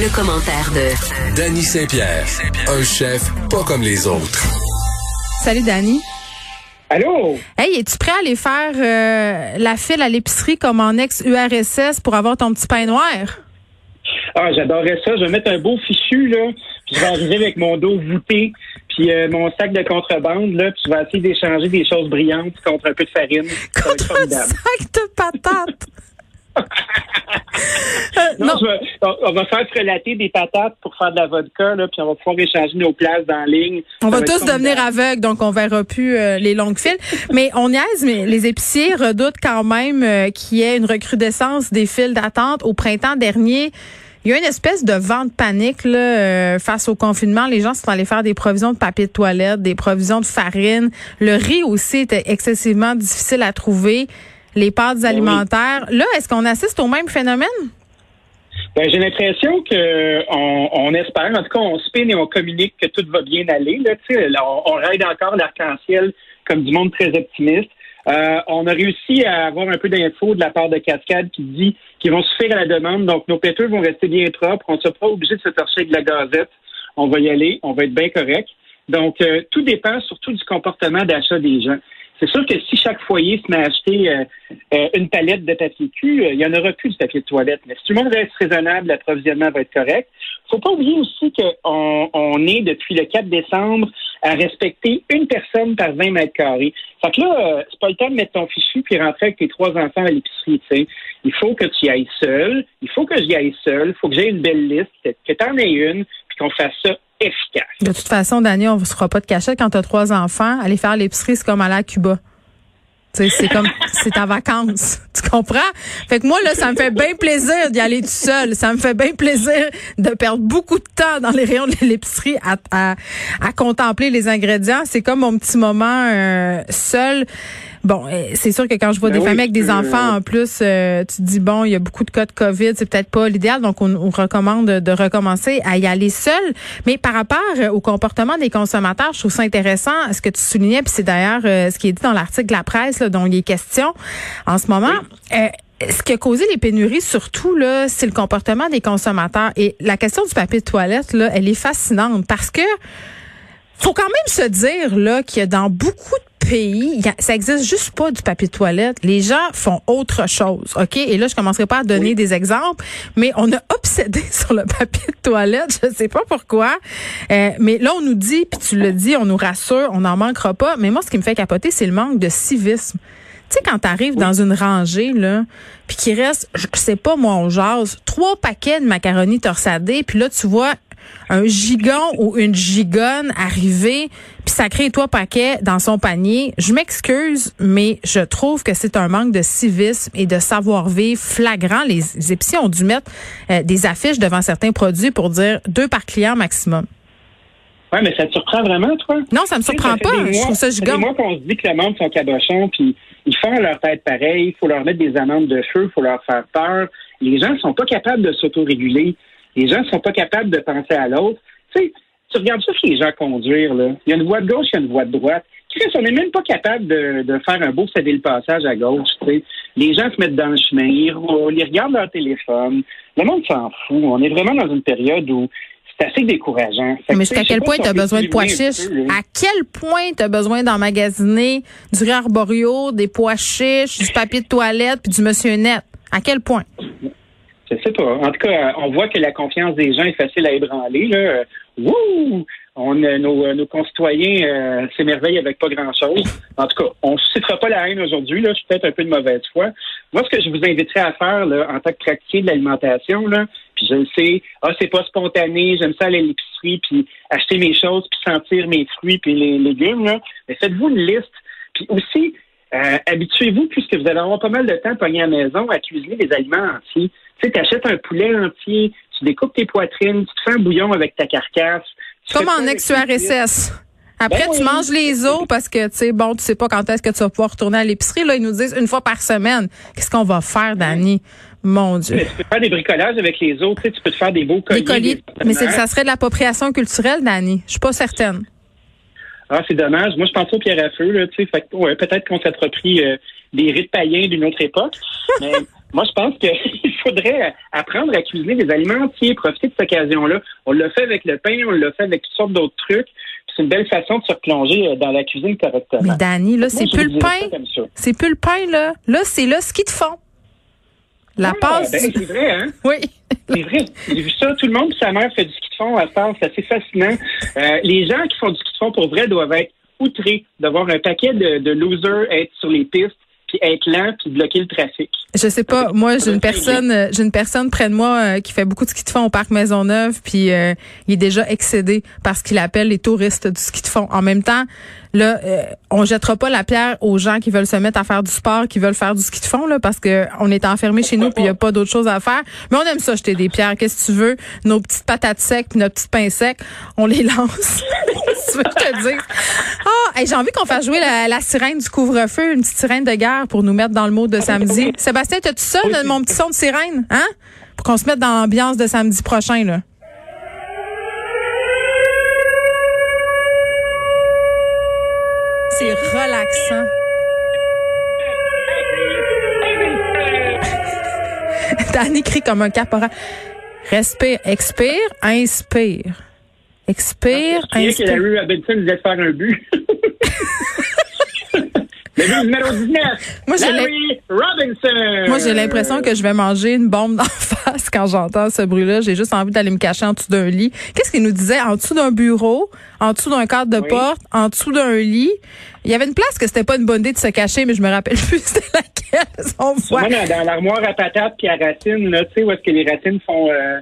Le commentaire de Danny Saint-Pierre, un chef pas comme les autres. Salut Danny. Allô? Hey, es-tu prêt à aller faire euh, la file à l'épicerie comme en ex-URSS pour avoir ton petit pain noir? Ah, j'adorerais ça. Je vais mettre un beau fichu, là, puis je vais arriver avec mon dos voûté, puis euh, mon sac de contrebande, là, puis je vais essayer d'échanger des choses brillantes contre un peu de farine. Ça va être Contre un sac de patates. Non, on, on va faire frelater des patates pour faire de la vodka, là, puis on va pouvoir échanger nos places dans la ligne. On va tous devenir aveugles, donc on verra plus euh, les longues files. Mais on niaise, mais les épiciers redoutent quand même euh, qu'il y ait une recrudescence des files d'attente. Au printemps dernier, il y a une espèce de vent de panique là, euh, face au confinement. Les gens sont allés faire des provisions de papier de toilette, des provisions de farine. Le riz aussi était excessivement difficile à trouver. Les pâtes alimentaires. Là, est-ce qu'on assiste au même phénomène? Ben, j'ai l'impression que on, on espère, en tout cas, on spin et on communique que tout va bien aller. Là, là, on, on encore l'arc-en-ciel comme du monde très optimiste. Euh, on a réussi à avoir un peu d'infos de la part de Cascade qui dit qu'ils vont suffire à la demande. Donc, nos péteux vont rester bien propres. On ne sera pas obligé de se torcher avec de la gazette. On va y aller. On va être bien correct. Donc, euh, tout dépend surtout du comportement d'achat des gens. C'est sûr que si chaque foyer se met à acheter euh, euh, une palette de papier cul, euh, il y en aura plus du papier de toilette. Mais si tout le monde reste raisonnable, l'approvisionnement va être correct. faut pas oublier aussi qu'on on est, depuis le 4 décembre, à respecter une personne par 20 mètres carrés. Fait que là, c'est pas le temps de mettre ton fichu puis rentrer avec tes trois enfants à l'épicerie, tu. Il faut que tu y ailles seul. Il faut que j'y aille seul. Il faut que j'aie une belle liste, que, que tu en aies une, puis qu'on fasse ça De toute façon, Daniel, on ne se fera pas de cachette quand tu trois enfants. Aller faire l'épicerie, c'est comme aller à Cuba. C'est comme, c'est ta vacances. Tu comprends? Fait que moi, là, ça me fait bien plaisir d'y aller tout seul. Ça me fait bien plaisir de perdre beaucoup de temps dans les rayons de l'épicerie à, à, à contempler les ingrédients. C'est comme mon petit moment euh, seul. Bon, euh, c'est sûr que quand je vois Ben des oui, familles avec des enfants, en plus, euh, tu te dis, bon, il y a beaucoup de cas de COVID, c'est peut-être pas l'idéal, donc on, on recommande de, de recommencer à y aller seul. Mais par rapport euh, au comportement des consommateurs, je trouve ça intéressant, ce que tu soulignais, puis c'est d'ailleurs euh, ce qui est dit dans l'article de la presse là, dont il est question en ce moment. Euh, ce qui a causé les pénuries, surtout, là, c'est le comportement des consommateurs. Et la question du papier de toilette, là, elle est fascinante parce que faut quand même se dire là qu'il y a dans beaucoup de pays, a- ça existe juste pas du papier de toilette. Les gens font autre chose, ok? Et là, je commencerai pas à donner des exemples, mais on a obsédé sur le papier de toilette. Je sais pas pourquoi, Euh, mais là on nous dit, puis tu le dis, on nous rassure, on n'en manquera pas. Mais moi, ce qui me fait capoter, c'est le manque de civisme. Tu sais, quand t'arrives dans une rangée, là, puis qu'il reste, je sais pas, moi, on jase, trois paquets de macaroni torsadés, puis là, tu vois un gigon ou une gigonne arriver, puis sacrer trois paquets dans son panier. Je m'excuse, mais je trouve que c'est un manque de civisme et de savoir-vivre flagrant. Les, les épiciers ont dû mettre euh, des affiches devant certains produits pour dire deux par client maximum. Ouais, mais ça te surprend vraiment, toi? Non, ça me Tu sais, surprend pas. des Je mois- trouve ça gigon. mois qu'on se dit que le monde sont cabochons, puis ils font leur tête pareil, il faut leur mettre des amendes de feu, il faut leur faire peur. Les gens sont pas capables de s'autoréguler. Les gens sont pas capables de penser à l'autre. Tu sais, tu regardes ça que les gens conduire, là. Il y a une voie de gauche, il y a une voie de droite. Chris, on n'est même pas capable de, de faire un beau céder le passage à gauche, tu sais. Les gens se mettent dans le chemin, ils roulent, ils regardent leur téléphone. Le monde s'en fout. On est vraiment dans une période où c'est assez décourageant. Que, Mais jusqu'à quel point tu as besoin de pois chiches? peu. À quel point tu as besoin d'emmagasiner du arborio, des pois chiches, du papier de toilette puis du monsieur net? À quel point? Je sais pas. En tout cas, on voit que la confiance des gens est facile à ébranler. Là. Wouh! On, euh, nos, euh, nos concitoyens euh, s'émerveillent avec pas grand-chose. En tout cas, on ne suscitera pas la haine aujourd'hui. Je suis peut-être un peu de mauvaise foi. Moi, ce que je vous inviterais à faire là, en tant que praticien de l'alimentation, puis je le sais, ah, c'est pas spontané, j'aime ça aller à l'épicerie, puis acheter mes choses, puis sentir mes fruits, puis les légumes, là. mais faites-vous une liste. Puis aussi, habituez-vous, puisque vous allez avoir pas mal de temps pogné à la maison, à cuisiner des aliments entiers. Tu sais, t'achètes un poulet entier, tu découpes tes poitrines, tu te fais un bouillon avec ta carcasse. Comme en ex-URSS. Après, Ben tu manges les os parce que, tu sais, bon, tu sais pas quand est-ce que tu vas pouvoir retourner à l'épicerie. Là, ils nous disent une fois par semaine. Qu'est-ce qu'on va faire, Dani? Mon Dieu. Mais tu peux faire des bricolages avec les autres, tu sais, tu peux te faire des beaux colliers. Des colliers. des Mais ça serait de l'appropriation culturelle, Dani. Je suis pas certaine. Ah, c'est dommage. Moi, je pense au pierre à feu, là, tu sais. Ouais, peut-être qu'on s'approprie euh, des rites païens d'une autre époque. Mais Moi, je pense qu'il faudrait apprendre à cuisiner des aliments entiers, profiter de cette occasion-là. On l'a fait avec le pain, on l'a fait avec toutes sortes d'autres trucs. C'est une belle façon de se replonger euh, dans la cuisine correctement. Mais Dani, là, c'est plus le pain. C'est plus le pain, là. Là, c'est là ce qu'ils te font. La ah, Ben, c'est vrai, hein? Oui. c'est vrai. J'ai vu ça. Tout le monde, sa mère fait du ski de fond à part. C'est assez fascinant. Euh, les gens qui font du ski de fond, pour vrai, doivent être outrés d'avoir un paquet de, de losers être sur les pistes puis être lent puis bloquer le trafic. Je sais pas. Moi, j'ai une personne, euh, j'ai une personne près de moi euh, qui fait beaucoup de ski de fond au parc Maisonneuve, puis euh, il est déjà excédé parce qu'il appelle les touristes du ski de fond. En même temps, là, on jettera pas la pierre aux gens qui veulent se mettre à faire du sport, qui veulent faire du ski de fond, là, parce que on est enfermé chez nous, puis il y a pas d'autre chose à faire. Mais on aime ça jeter des pierres. Qu'est-ce que tu veux? Nos petites patates secs, puis nos petits pains secs, on les lance. tu veux que je te dise? Ah, j'ai envie qu'on fasse jouer la, la sirène du couvre-feu, une petite sirène de guerre pour nous mettre dans le mode de samedi. Sébastien, t'as-tu ça, mon petit son de sirène? Hein? Pour qu'on se mette dans l'ambiance de samedi prochain, là. C'est relaxant. Danny crie comme un caporal. Respire, expire, inspire. Expire, inspire. que la rue Robinson voulait faire un but. Le numéro 19, Moi, Larry Robinson. Moi, j'ai l'impression que je vais manger une bombe d'en face quand j'entends ce bruit-là. J'ai juste envie d'aller me cacher en dessous d'un lit. Qu'est-ce qu'il nous disait? En dessous d'un bureau, en dessous d'un cadre de porte, en dessous d'un lit. Il y avait une place que c'était pas une bonne idée de se cacher, mais je me rappelle plus c'était laquelle. On voit. Dans, l'armoire à patates puis à racines, là, tu sais, où est-ce que les racines font... Euh,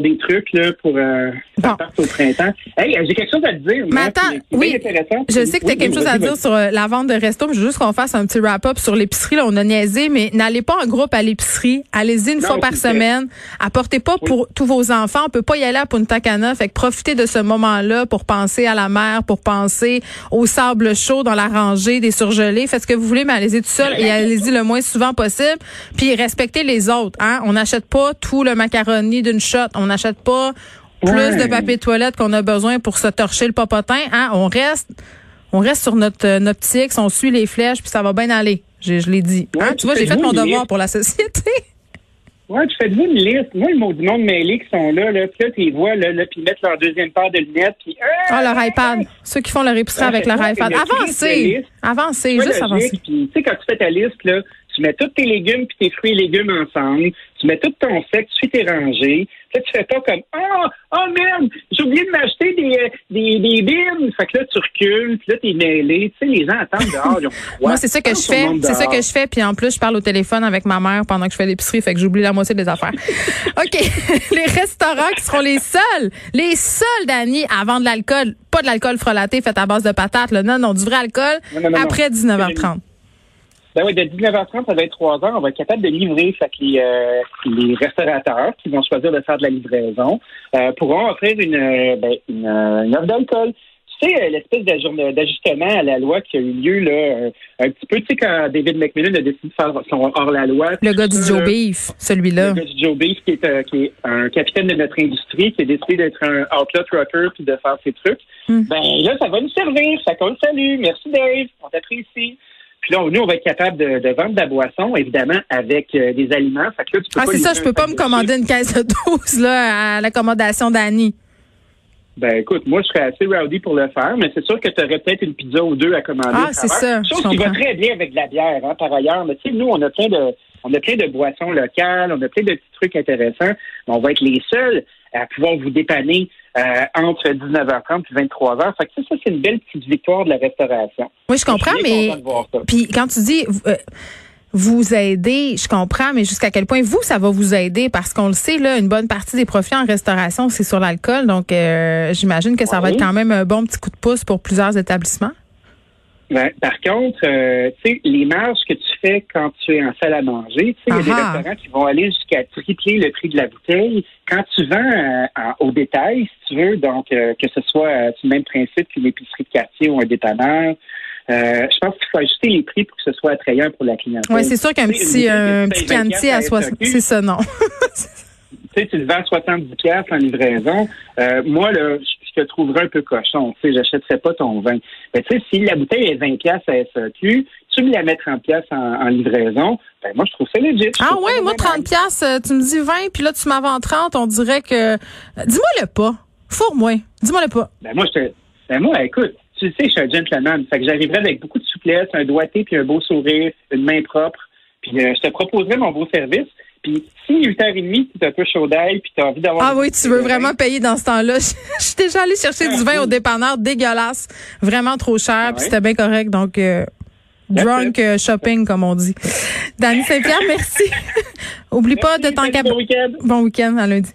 des trucs là, pour euh, au printemps. Hey, j'ai quelque chose à te dire. Mais attends, oui, je sais que tu as quelque chose à dire sur euh, la vente de resto, mais je veux juste qu'on fasse un petit wrap-up sur l'épicerie. Là, on a niaisé, mais n'allez pas en groupe à l'épicerie. Allez-y une fois par semaine. Apportez pas pour tous vos enfants. On peut pas y aller à Punta Cana. Fait que profitez de ce moment-là pour penser à la mer, pour penser au sable chaud dans la rangée des surgelés. Faites ce que vous voulez, mais allez-y tout seul et allez-y le moins souvent possible. Puis respectez les autres. Hein? On n'achète pas tout le macaroni d'une shot. On n'achète pas plus de papier toilette qu'on a besoin pour se torcher le popotin. Hein? On reste, on reste sur notre, euh, notre optique, on suit les flèches, puis ça va bien aller. Je, je l'ai dit. Hein? Tu vois, j'ai fait mon devoir pour la société. Oui, tu fais-vous une liste. Moi, le mot du monde mêlé qui sont là, là, puis là, tu les vois, là, là puis ils mettent leur deuxième paire de lunettes, puis... Ah, leur iPad. Ceux qui font leur épicerie avec leur iPad. Avancez! Avancez, juste avancez. Tu sais, quand tu fais ta liste, là, tu mets tous tes légumes puis tes fruits et légumes ensemble, tu mets tout ton sec, tu fais tes rangées. Là, tu fais pas comme Ah, oh, oh merde, j'ai oublié de m'acheter des, euh, des, des bines. Fait que là, tu recules, puis là, t'es mêlé. Tu sais, les gens attendent dehors. Ils ont Moi, c'est ça que je fais. C'est ça que je fais. Puis en plus, je parle au téléphone avec ma mère pendant que je fais l'épicerie. Fait que j'oublie la moitié des affaires. OK. les restaurants qui seront les seuls, les seuls, Dani, à vendre de l'alcool. Pas de l'alcool frelaté fait à base de patates. Là. Non, non, du vrai alcool après 19h30. Ben oui, de 19h30 à 23h, on va être capable de livrer. Fait que les, euh, les restaurateurs qui vont choisir de faire de la livraison euh, pourront offrir une, euh, ben, une, une offre d'alcool. Tu sais, l'espèce d'ajustement à la loi qui a eu lieu là, un petit peu, tu sais, quand David McMillan a décidé de faire son hors-la-loi. Le gars du Joe Beef, celui-là. Le gars du Joe Beef, qui est, qui est un capitaine de notre industrie, qui a décidé d'être un outlet trucker puis de faire ses trucs. Hmm. Ben là, ça va nous servir. Ça compte salut. Merci Dave. On t'apprécie. Puis là, nous, on va être capable de, vendre de la boisson, évidemment, avec euh, des aliments. Fait que là, tu peux ah, c'est ça, je peux pas me commander une caisse de 12 là, à l'accommodation d'Annie. Ben écoute, moi je serais assez rowdy pour le faire, mais c'est sûr que tu aurais peut-être une pizza ou deux à commander. Ah, c'est ça. Chose qui va très bien avec de la bière, hein, par ailleurs. Mais tu sais, nous, on a plein de on a plein de boissons locales, on a plein de petits trucs intéressants. On va être les seuls à pouvoir vous dépanner euh, entre 19h30 et 23h. Fait que ça, ça c'est une belle petite victoire de la restauration. Oui, je comprends, mais puis quand tu dis euh, vous aider, je comprends, mais jusqu'à quel point vous, ça va vous aider? Parce qu'on le sait, là, une bonne partie des profits en restauration, c'est sur l'alcool. Donc, euh, j'imagine que ça va être quand même un bon petit coup de pouce pour plusieurs établissements. Ben, par contre, euh, tu sais, les marges que tu fais quand tu es en salle à manger, tu sais, il y a des restaurants qui vont aller jusqu'à tripler le prix de la bouteille. Quand tu vends euh, au détail, si tu veux, donc que ce soit le même principe qu'une épicerie de quartier ou un dépanneur, euh, je pense qu'il faut ajuster les prix pour que ce soit attrayant pour la clientèle. Oui, c'est sûr qu'un petit, un petit cantier à 60, c'est ça, non. tu sais, tu le vends 70 pièces en livraison. Euh, moi, là, je te trouverais un peu cochon. Tu sais, j'achèterais pas ton vin. Mais tu sais, si la bouteille est 20 pièces à SAQ, tu me la mets 30 pièces en, livraison, ben moi je trouve ça legit. Ah ouais, moi 30 pièces, euh, tu me dis 20 puis là tu m'as en 30, on dirait que dis-moi le pas. Fourre-moi. Dis-moi le pas. Ben moi je te ben moi écoute, tu sais, je suis un gentleman, fait que j'arriverai avec beaucoup de souplesse, un doigté puis un beau sourire, une main propre, puis euh, je te proposerai mon beau service. Puis si 8h30, tu un peu chaud d'ail, puis tu as envie d'avoir... Ah oui, tu veux vraiment payer dans ce temps-là. Je suis déjà allée chercher du vin au dépanneur, dégueulasse, vraiment trop cher, puis c'était bien correct. Donc, euh, drunk euh, shopping, comme on dit. Dani Saint-Pierre, merci. Oublie pas de t'en Bon week-end. Bon week-end à lundi.